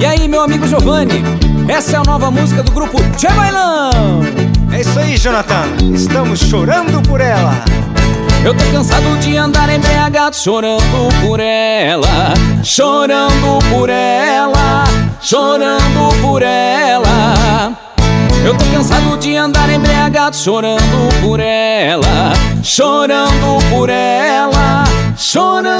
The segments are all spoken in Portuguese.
E aí, meu amigo Giovanni, essa é a nova música do grupo Tchê Bailão. É isso aí, Jonathan. Estamos chorando por ela. Eu tô cansado de andar embriagado chorando por ela, chorando por ela, chorando por ela. Eu tô cansado de andar embriagado chorando por ela, chorando por ela, chorando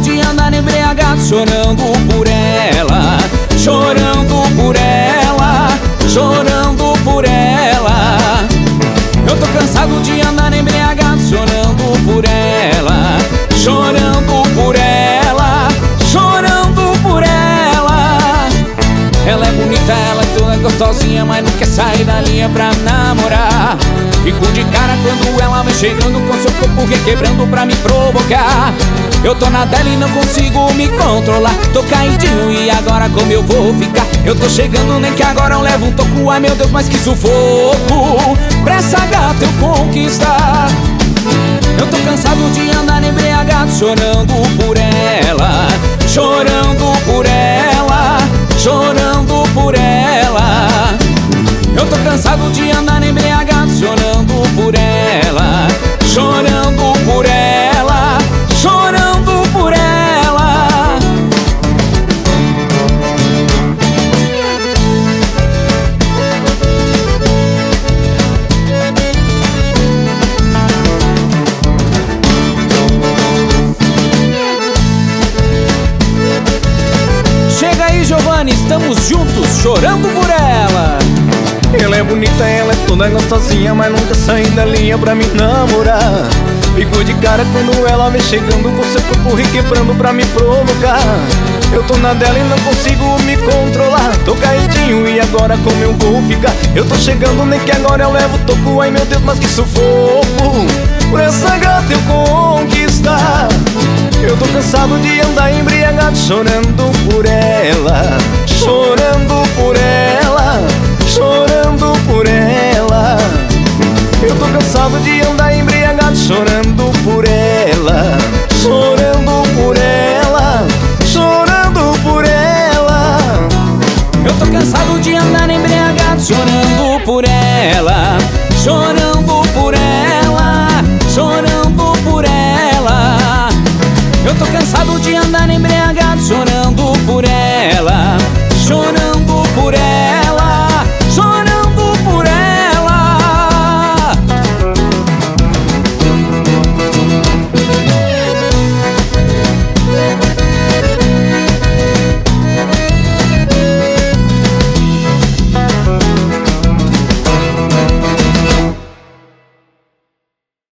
de andar embriagado chorando por ela, chorando por ela, chorando por ela. Eu tô cansado de andar embriagado chorando por ela, chorando por ela, chorando por ela. Ela é bonita, ela é toda gostosinha, mas não quer sair da linha pra namorar. Fico de cara quando ela vem chegando com seu corpo requebrando pra me provocar. Eu tô na dela e não consigo me controlar. Tô caidinho e agora como eu vou ficar? Eu tô chegando, nem que agora eu levo um toco. Ai meu Deus, mas que sufoco! Pra essa gata eu conquistar. Eu tô cansado de andar embriagado, chorando por ela, chorando por ela, chorando por ela. Eu tô cansado de andar chorando por ela. Ela é bonita, ela é toda gostosinha, mas nunca sai da linha pra me namorar. Fico de cara quando ela vem chegando com seu corpo requebrando pra me provocar. Eu tô na dela e não consigo me controlar. Tô caidinho e agora como eu vou ficar? Eu tô chegando, nem que agora eu levo toco. Ai meu Deus, mas que sufoco! Por essa gata eu conquistar. Eu tô cansado de andar embriagado, chorando por ela, De andar embriagado chorando por ela, chorando por ela, chorando por ela. Eu tô cansado de andar embriagado chorando por ela, chorando por ela, chorando por ela. Eu tô cansado de andar embriagado chorando por ela, chorando